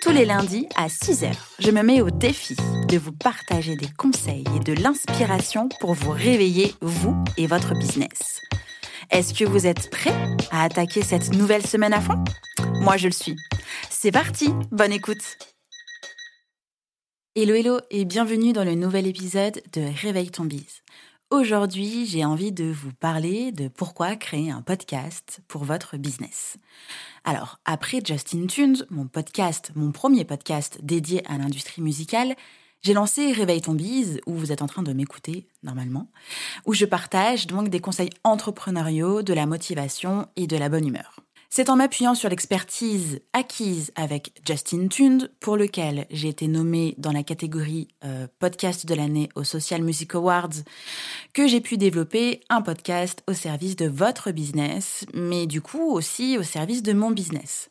Tous les lundis à 6h, je me mets au défi de vous partager des conseils et de l'inspiration pour vous réveiller, vous et votre business. Est-ce que vous êtes prêts à attaquer cette nouvelle semaine à fond? Moi, je le suis. C'est parti, bonne écoute Hello hello et bienvenue dans le nouvel épisode de Réveille ton bise. Aujourd'hui, j'ai envie de vous parler de pourquoi créer un podcast pour votre business. Alors, après Justin Tunes, mon podcast, mon premier podcast dédié à l'industrie musicale, j'ai lancé Réveille ton bise, où vous êtes en train de m'écouter normalement, où je partage donc des conseils entrepreneuriaux, de la motivation et de la bonne humeur. C'est en m'appuyant sur l'expertise acquise avec Justin Tund, pour lequel j'ai été nommée dans la catégorie euh, podcast de l'année au Social Music Awards, que j'ai pu développer un podcast au service de votre business, mais du coup aussi au service de mon business.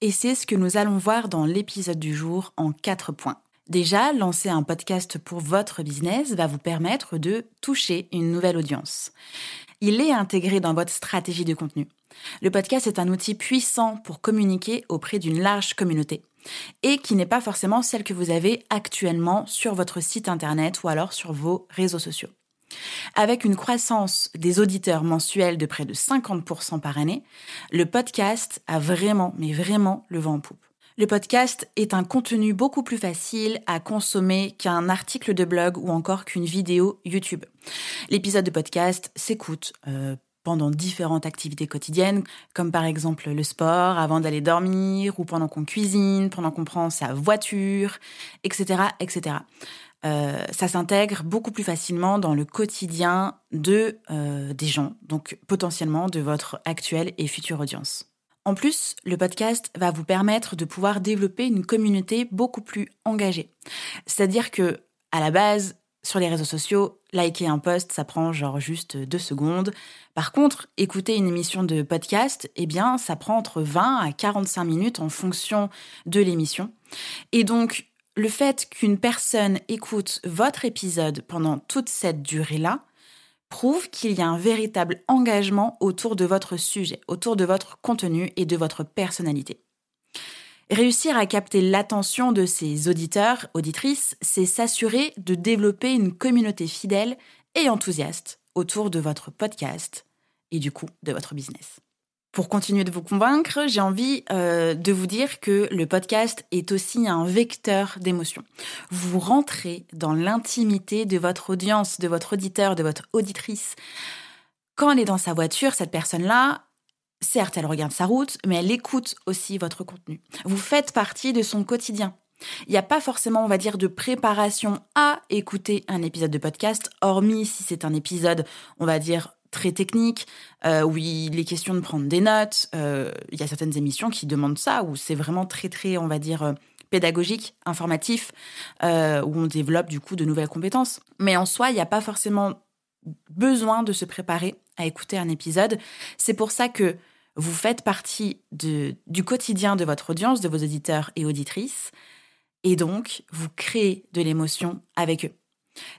Et c'est ce que nous allons voir dans l'épisode du jour en quatre points. Déjà, lancer un podcast pour votre business va vous permettre de toucher une nouvelle audience. Il est intégré dans votre stratégie de contenu. Le podcast est un outil puissant pour communiquer auprès d'une large communauté et qui n'est pas forcément celle que vous avez actuellement sur votre site internet ou alors sur vos réseaux sociaux. Avec une croissance des auditeurs mensuels de près de 50% par année, le podcast a vraiment, mais vraiment le vent en poupe. Le podcast est un contenu beaucoup plus facile à consommer qu'un article de blog ou encore qu'une vidéo YouTube. L'épisode de podcast s'écoute euh, pendant différentes activités quotidiennes, comme par exemple le sport, avant d'aller dormir, ou pendant qu'on cuisine, pendant qu'on prend sa voiture, etc. etc. Euh, ça s'intègre beaucoup plus facilement dans le quotidien de euh, des gens, donc potentiellement de votre actuelle et future audience. En plus, le podcast va vous permettre de pouvoir développer une communauté beaucoup plus engagée. C'est-à-dire que à la base, sur les réseaux sociaux, liker un post, ça prend genre juste deux secondes. Par contre, écouter une émission de podcast, eh bien, ça prend entre 20 à 45 minutes en fonction de l'émission. Et donc, le fait qu'une personne écoute votre épisode pendant toute cette durée-là prouve qu'il y a un véritable engagement autour de votre sujet, autour de votre contenu et de votre personnalité. Réussir à capter l'attention de ses auditeurs, auditrices, c'est s'assurer de développer une communauté fidèle et enthousiaste autour de votre podcast et du coup de votre business. Pour continuer de vous convaincre, j'ai envie euh, de vous dire que le podcast est aussi un vecteur d'émotion. Vous rentrez dans l'intimité de votre audience, de votre auditeur, de votre auditrice. Quand elle est dans sa voiture, cette personne-là, Certes, elle regarde sa route, mais elle écoute aussi votre contenu. Vous faites partie de son quotidien. Il n'y a pas forcément, on va dire, de préparation à écouter un épisode de podcast, hormis si c'est un épisode, on va dire, très technique, euh, où il est question de prendre des notes. Euh, il y a certaines émissions qui demandent ça, où c'est vraiment très, très, on va dire, euh, pédagogique, informatif, où on développe du coup de nouvelles compétences. Mais en soi, il n'y a pas forcément besoin de se préparer à écouter un épisode. C'est pour ça que vous faites partie du quotidien de votre audience, de vos auditeurs et auditrices, et donc vous créez de l'émotion avec eux.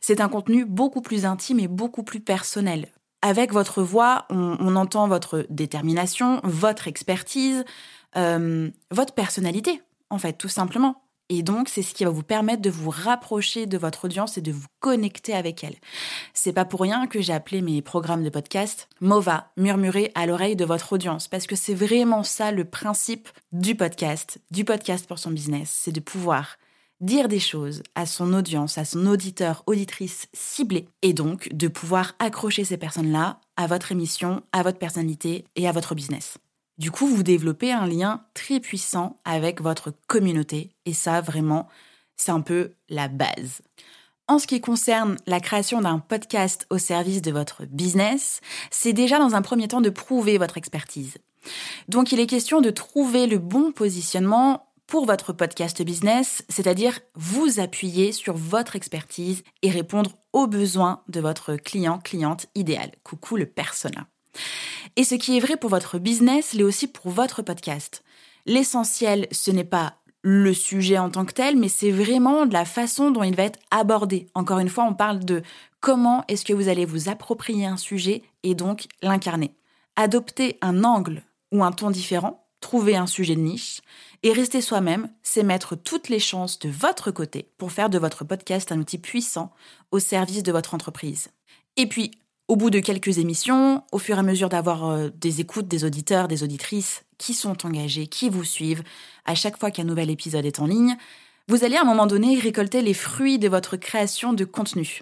C'est un contenu beaucoup plus intime et beaucoup plus personnel. Avec votre voix, on, entend votre détermination, votre expertise, euh, votre personnalité, en fait, tout simplement. Et donc, c'est ce qui va vous permettre de vous rapprocher de votre audience et de vous connecter avec elle. C'est pas pour rien que j'ai appelé mes programmes de podcast MOVA, murmurer à l'oreille de votre audience, parce que c'est vraiment ça le principe du podcast, du podcast pour son business, c'est de pouvoir dire des choses à son audience, à son auditeur, auditrice ciblée, et donc de pouvoir accrocher ces personnes-là à votre émission, à votre personnalité et à votre business. Du coup, vous développez un lien très puissant avec votre communauté et ça, vraiment, c'est un peu la base. En ce qui concerne la création d'un podcast au service de votre business, c'est déjà dans un premier temps de prouver votre expertise. Donc il est question de trouver le bon positionnement pour votre podcast business, c'est-à-dire vous appuyer sur votre expertise et répondre aux besoins de votre client, cliente idéal. Coucou le persona. Et ce qui est vrai pour votre business l'est aussi pour votre podcast. L'essentiel, ce n'est pas le sujet en tant que tel, mais c'est vraiment la façon dont il va être abordé. Encore une fois, on parle de comment est-ce que vous allez vous approprier un sujet et donc l'incarner. Adopter un angle ou un ton différent, trouver un sujet de niche et rester soi-même, c'est mettre toutes les chances de votre côté pour faire de votre podcast un outil puissant au service de votre entreprise. Et puis, au bout de quelques émissions, au fur et à mesure d'avoir euh, des écoutes, des auditeurs, des auditrices qui sont engagés, qui vous suivent, à chaque fois qu'un nouvel épisode est en ligne, vous allez à un moment donné récolter les fruits de votre création de contenu.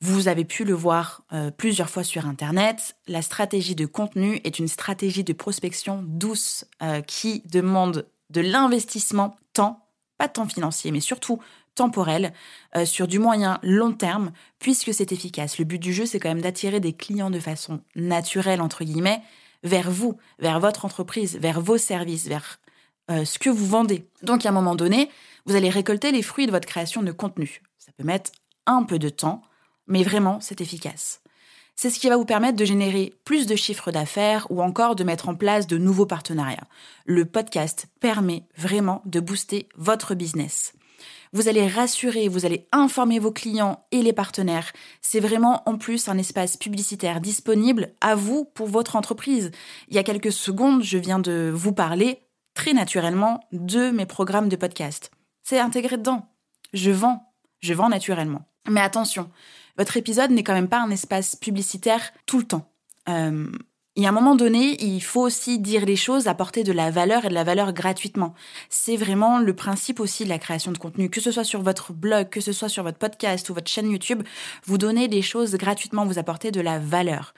Vous avez pu le voir euh, plusieurs fois sur Internet, la stratégie de contenu est une stratégie de prospection douce euh, qui demande de l'investissement temps, pas temps financier, mais surtout temporel, euh, sur du moyen long terme, puisque c'est efficace. Le but du jeu, c'est quand même d'attirer des clients de façon naturelle, entre guillemets, vers vous, vers votre entreprise, vers vos services, vers euh, ce que vous vendez. Donc, à un moment donné, vous allez récolter les fruits de votre création de contenu. Ça peut mettre un peu de temps, mais vraiment, c'est efficace. C'est ce qui va vous permettre de générer plus de chiffres d'affaires ou encore de mettre en place de nouveaux partenariats. Le podcast permet vraiment de booster votre business. Vous allez rassurer, vous allez informer vos clients et les partenaires. C'est vraiment en plus un espace publicitaire disponible à vous pour votre entreprise. Il y a quelques secondes, je viens de vous parler très naturellement de mes programmes de podcast. C'est intégré dedans. Je vends. Je vends naturellement. Mais attention, votre épisode n'est quand même pas un espace publicitaire tout le temps. Euh, et à un moment donné, il faut aussi dire les choses, apporter de la valeur et de la valeur gratuitement. C'est vraiment le principe aussi de la création de contenu, que ce soit sur votre blog, que ce soit sur votre podcast ou votre chaîne YouTube, vous donnez des choses gratuitement, vous apportez de la valeur.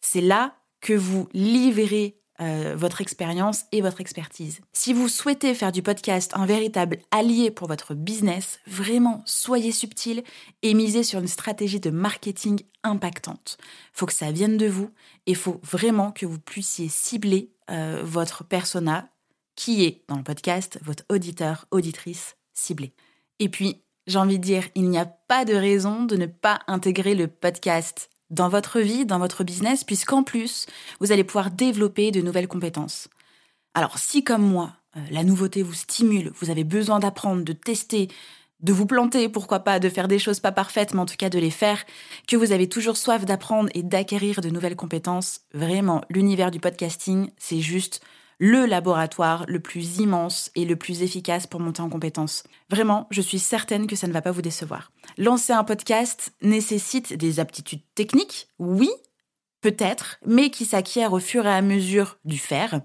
C'est là que vous livrez euh, votre expérience et votre expertise. Si vous souhaitez faire du podcast un véritable allié pour votre business, vraiment soyez subtil et misez sur une stratégie de marketing impactante. Faut que ça vienne de vous et faut vraiment que vous puissiez cibler euh, votre persona qui est dans le podcast votre auditeur, auditrice ciblé. Et puis, j'ai envie de dire, il n'y a pas de raison de ne pas intégrer le podcast dans votre vie, dans votre business, puisqu'en plus, vous allez pouvoir développer de nouvelles compétences. Alors si comme moi, euh, la nouveauté vous stimule, vous avez besoin d'apprendre, de tester, de vous planter, pourquoi pas, de faire des choses pas parfaites, mais en tout cas de les faire, que vous avez toujours soif d'apprendre et d'acquérir de nouvelles compétences, vraiment, l'univers du podcasting, c'est juste le laboratoire le plus immense et le plus efficace pour monter en compétences. Vraiment, je suis certaine que ça ne va pas vous décevoir. Lancer un podcast nécessite des aptitudes techniques, oui, peut-être, mais qui s'acquièrent au fur et à mesure du faire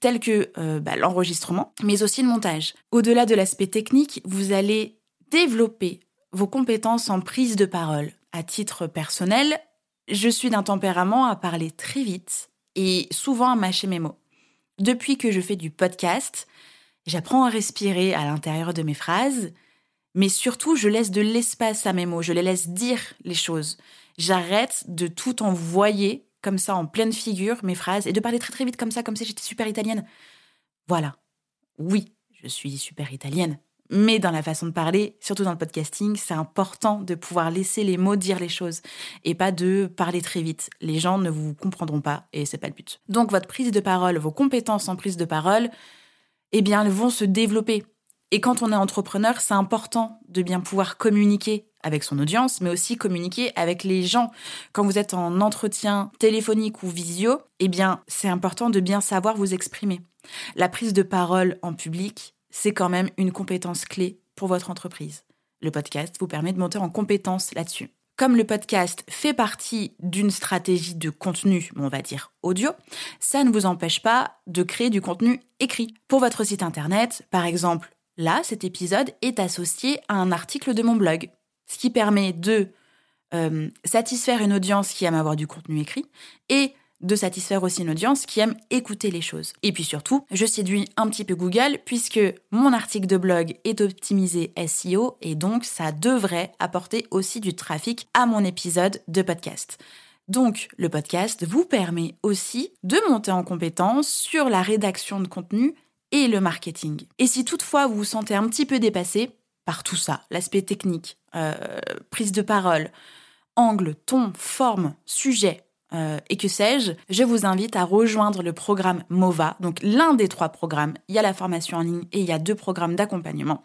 telles que euh, bah, l'enregistrement, mais aussi le montage. Au-delà de l'aspect technique, vous allez développer vos compétences en prise de parole. À titre personnel, je suis d'un tempérament à parler très vite et souvent à mâcher mes mots. Depuis que je fais du podcast, j'apprends à respirer à l'intérieur de mes phrases, mais surtout je laisse de l'espace à mes mots, je les laisse dire les choses. J'arrête de tout envoyer comme ça en pleine figure mes phrases et de parler très très vite comme ça, comme si j'étais super italienne. Voilà. Oui, je suis super italienne, mais dans la façon de parler, surtout dans le podcasting, c'est important de pouvoir laisser les mots dire les choses et pas de parler très vite. Les gens ne vous comprendront pas et c'est pas le but. Donc votre prise de parole, vos compétences en prise de parole, eh bien, elles vont se développer. Et quand on est entrepreneur, c'est important de bien pouvoir communiquer avec son audience, mais aussi communiquer avec les gens. Quand vous êtes en entretien téléphonique ou visio, eh bien, c'est important de bien savoir vous exprimer. La prise de parole en public, c'est quand même une compétence clé pour votre entreprise. Le podcast vous permet de monter en compétence là-dessus. Comme le podcast fait partie d'une stratégie de contenu, on va dire audio, ça ne vous empêche pas de créer du contenu écrit. Pour votre site internet, par exemple, là, cet épisode est associé à un article de mon blog, ce qui permet de euh, satisfaire une audience qui aime avoir du contenu écrit et de satisfaire aussi une audience qui aime écouter les choses. Et puis surtout, je séduis un petit peu Google puisque mon article de blog est optimisé SEO et donc ça devrait apporter aussi du trafic à mon épisode de podcast. Donc le podcast vous permet aussi de monter en compétence sur la rédaction de contenu et le marketing. Et si toutefois vous vous sentez un petit peu dépassé par tout ça, l'aspect technique, euh, prise de parole, angle, ton, forme, sujet, euh, et que sais-je, je vous invite à rejoindre le programme MOVA, donc l'un des trois programmes. Il y a la formation en ligne et il y a deux programmes d'accompagnement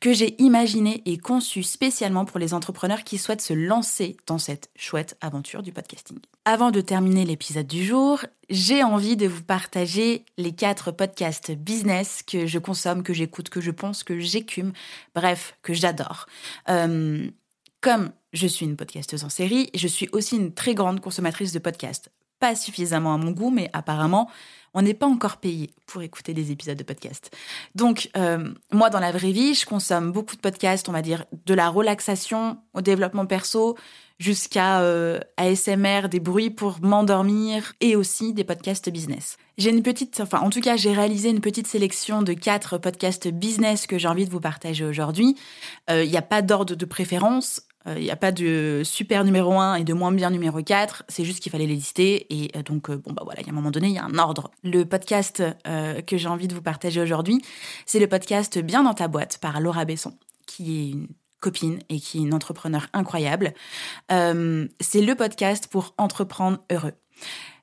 que j'ai imaginé et conçu spécialement pour les entrepreneurs qui souhaitent se lancer dans cette chouette aventure du podcasting. Avant de terminer l'épisode du jour, j'ai envie de vous partager les quatre podcasts business que je consomme, que j'écoute, que je pense, que j'écume, bref, que j'adore. Euh, comme je suis une podcasteuse en série, je suis aussi une très grande consommatrice de podcasts. Pas suffisamment à mon goût, mais apparemment, on n'est pas encore payé pour écouter des épisodes de podcast. Donc, euh, moi, dans la vraie vie, je consomme beaucoup de podcasts, on va dire, de la relaxation au développement perso, jusqu'à euh, ASMR, des bruits pour m'endormir, et aussi des podcasts business. J'ai une petite, enfin, en tout cas, j'ai réalisé une petite sélection de quatre podcasts business que j'ai envie de vous partager aujourd'hui. Euh, il n'y a pas d'ordre de préférence. Il euh, n'y a pas de super numéro 1 et de moins bien numéro 4, c'est juste qu'il fallait les lister. Et euh, donc, euh, bon, bah voilà, il y a un moment donné, il y a un ordre. Le podcast que j'ai envie de vous partager aujourd'hui, c'est le podcast Bien dans ta boîte par Laura Besson, qui est une copine et qui est une entrepreneur incroyable. c'est le podcast pour entreprendre heureux.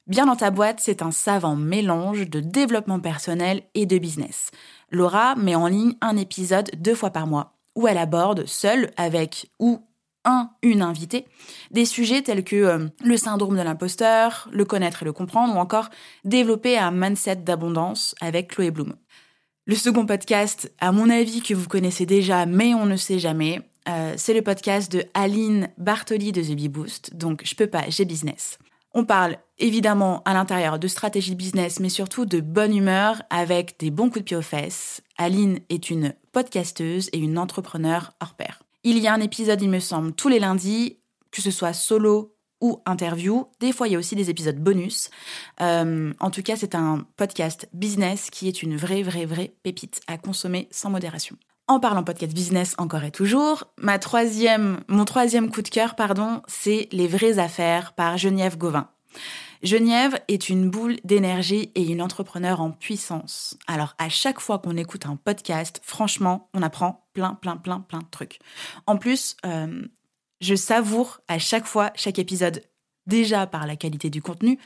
Bien dans ta boîte, c'est un savant mélange de développement personnel et de business. Laura met en ligne un épisode deux fois par mois où elle aborde, seule, avec ou un, une invitée, des sujets tels que euh, le syndrome de l'imposteur, le connaître et le comprendre, ou encore développer un mindset d'abondance avec Chloé Bloom. Le second podcast, à mon avis, que vous connaissez déjà, mais on ne sait jamais, euh, c'est le podcast de Aline Bartoli de The Bee Boost, donc je peux pas, j'ai business. On parle évidemment à l'intérieur de stratégie business, mais surtout de bonne humeur avec des bons coups de pied aux fesses. Aline est une podcasteuse et une entrepreneur hors pair. Il y a un épisode, il me semble, tous les lundis, que ce soit solo ou interview. Des fois, il y a aussi des épisodes bonus. Euh, en tout cas, c'est un podcast business qui est une vraie, vraie, vraie pépite à consommer sans modération. En parlant podcast business encore et toujours, ma troisième, mon troisième coup de cœur, pardon, c'est Les vraies affaires par Geneviève Gauvin. Geneviève est une boule d'énergie et une entrepreneur en puissance. Alors à chaque fois qu'on écoute un podcast, franchement, on apprend plein, plein, plein, plein de trucs. En plus, euh, je savoure à chaque fois chaque épisode, déjà par la qualité du contenu,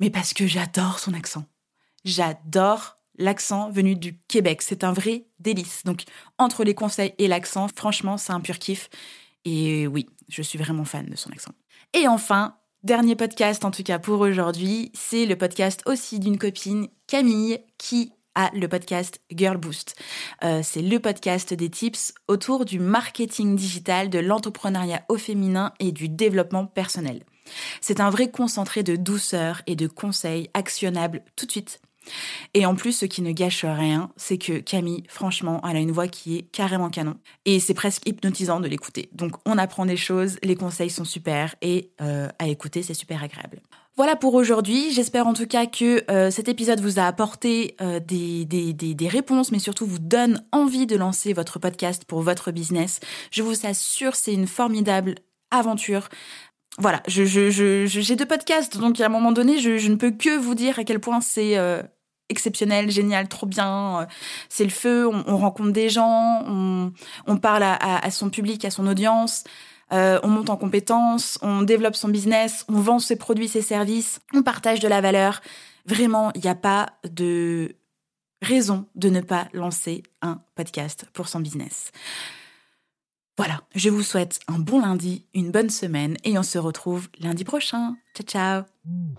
mais parce que j'adore son accent. J'adore l'accent venu du Québec. C'est un vrai délice. Donc entre les conseils et l'accent, franchement, c'est un pur kiff. Et oui, je suis vraiment fan de son accent. Et enfin, Dernier podcast en tout cas pour aujourd'hui, c'est le podcast aussi d'une copine, Camille, qui a le podcast Girl Boost. Euh, c'est le podcast des tips autour du marketing digital, de l'entrepreneuriat au féminin et du développement personnel. C'est un vrai concentré de douceur et de conseils actionnables tout de suite et en plus, ce qui ne gâche rien, c'est que Camille, franchement, elle a une voix qui est carrément canon. Et c'est presque hypnotisant de l'écouter. Donc on apprend des choses, les conseils sont super et euh, à écouter, c'est super agréable. Voilà pour aujourd'hui. J'espère en tout cas que euh, cet épisode vous a apporté euh, des, des, des, réponses, mais surtout vous donne envie de lancer votre podcast pour votre business. Je vous assure, c'est une formidable aventure voilà, j'ai je, deux podcasts, donc à un moment donné, je, ne peux que vous dire à quel point c'est exceptionnel, génial, trop bien. Euh, c'est le feu, on, rencontre des gens, on, parle à, son public, à son audience. Euh, on monte en compétences, on développe son business, on vend ses produits, ses services, on partage de la valeur. Vraiment, il n'y a pas de raison de ne pas lancer un podcast pour son business. Voilà, je vous souhaite un bon lundi, une bonne semaine et on se retrouve lundi prochain. Ciao ciao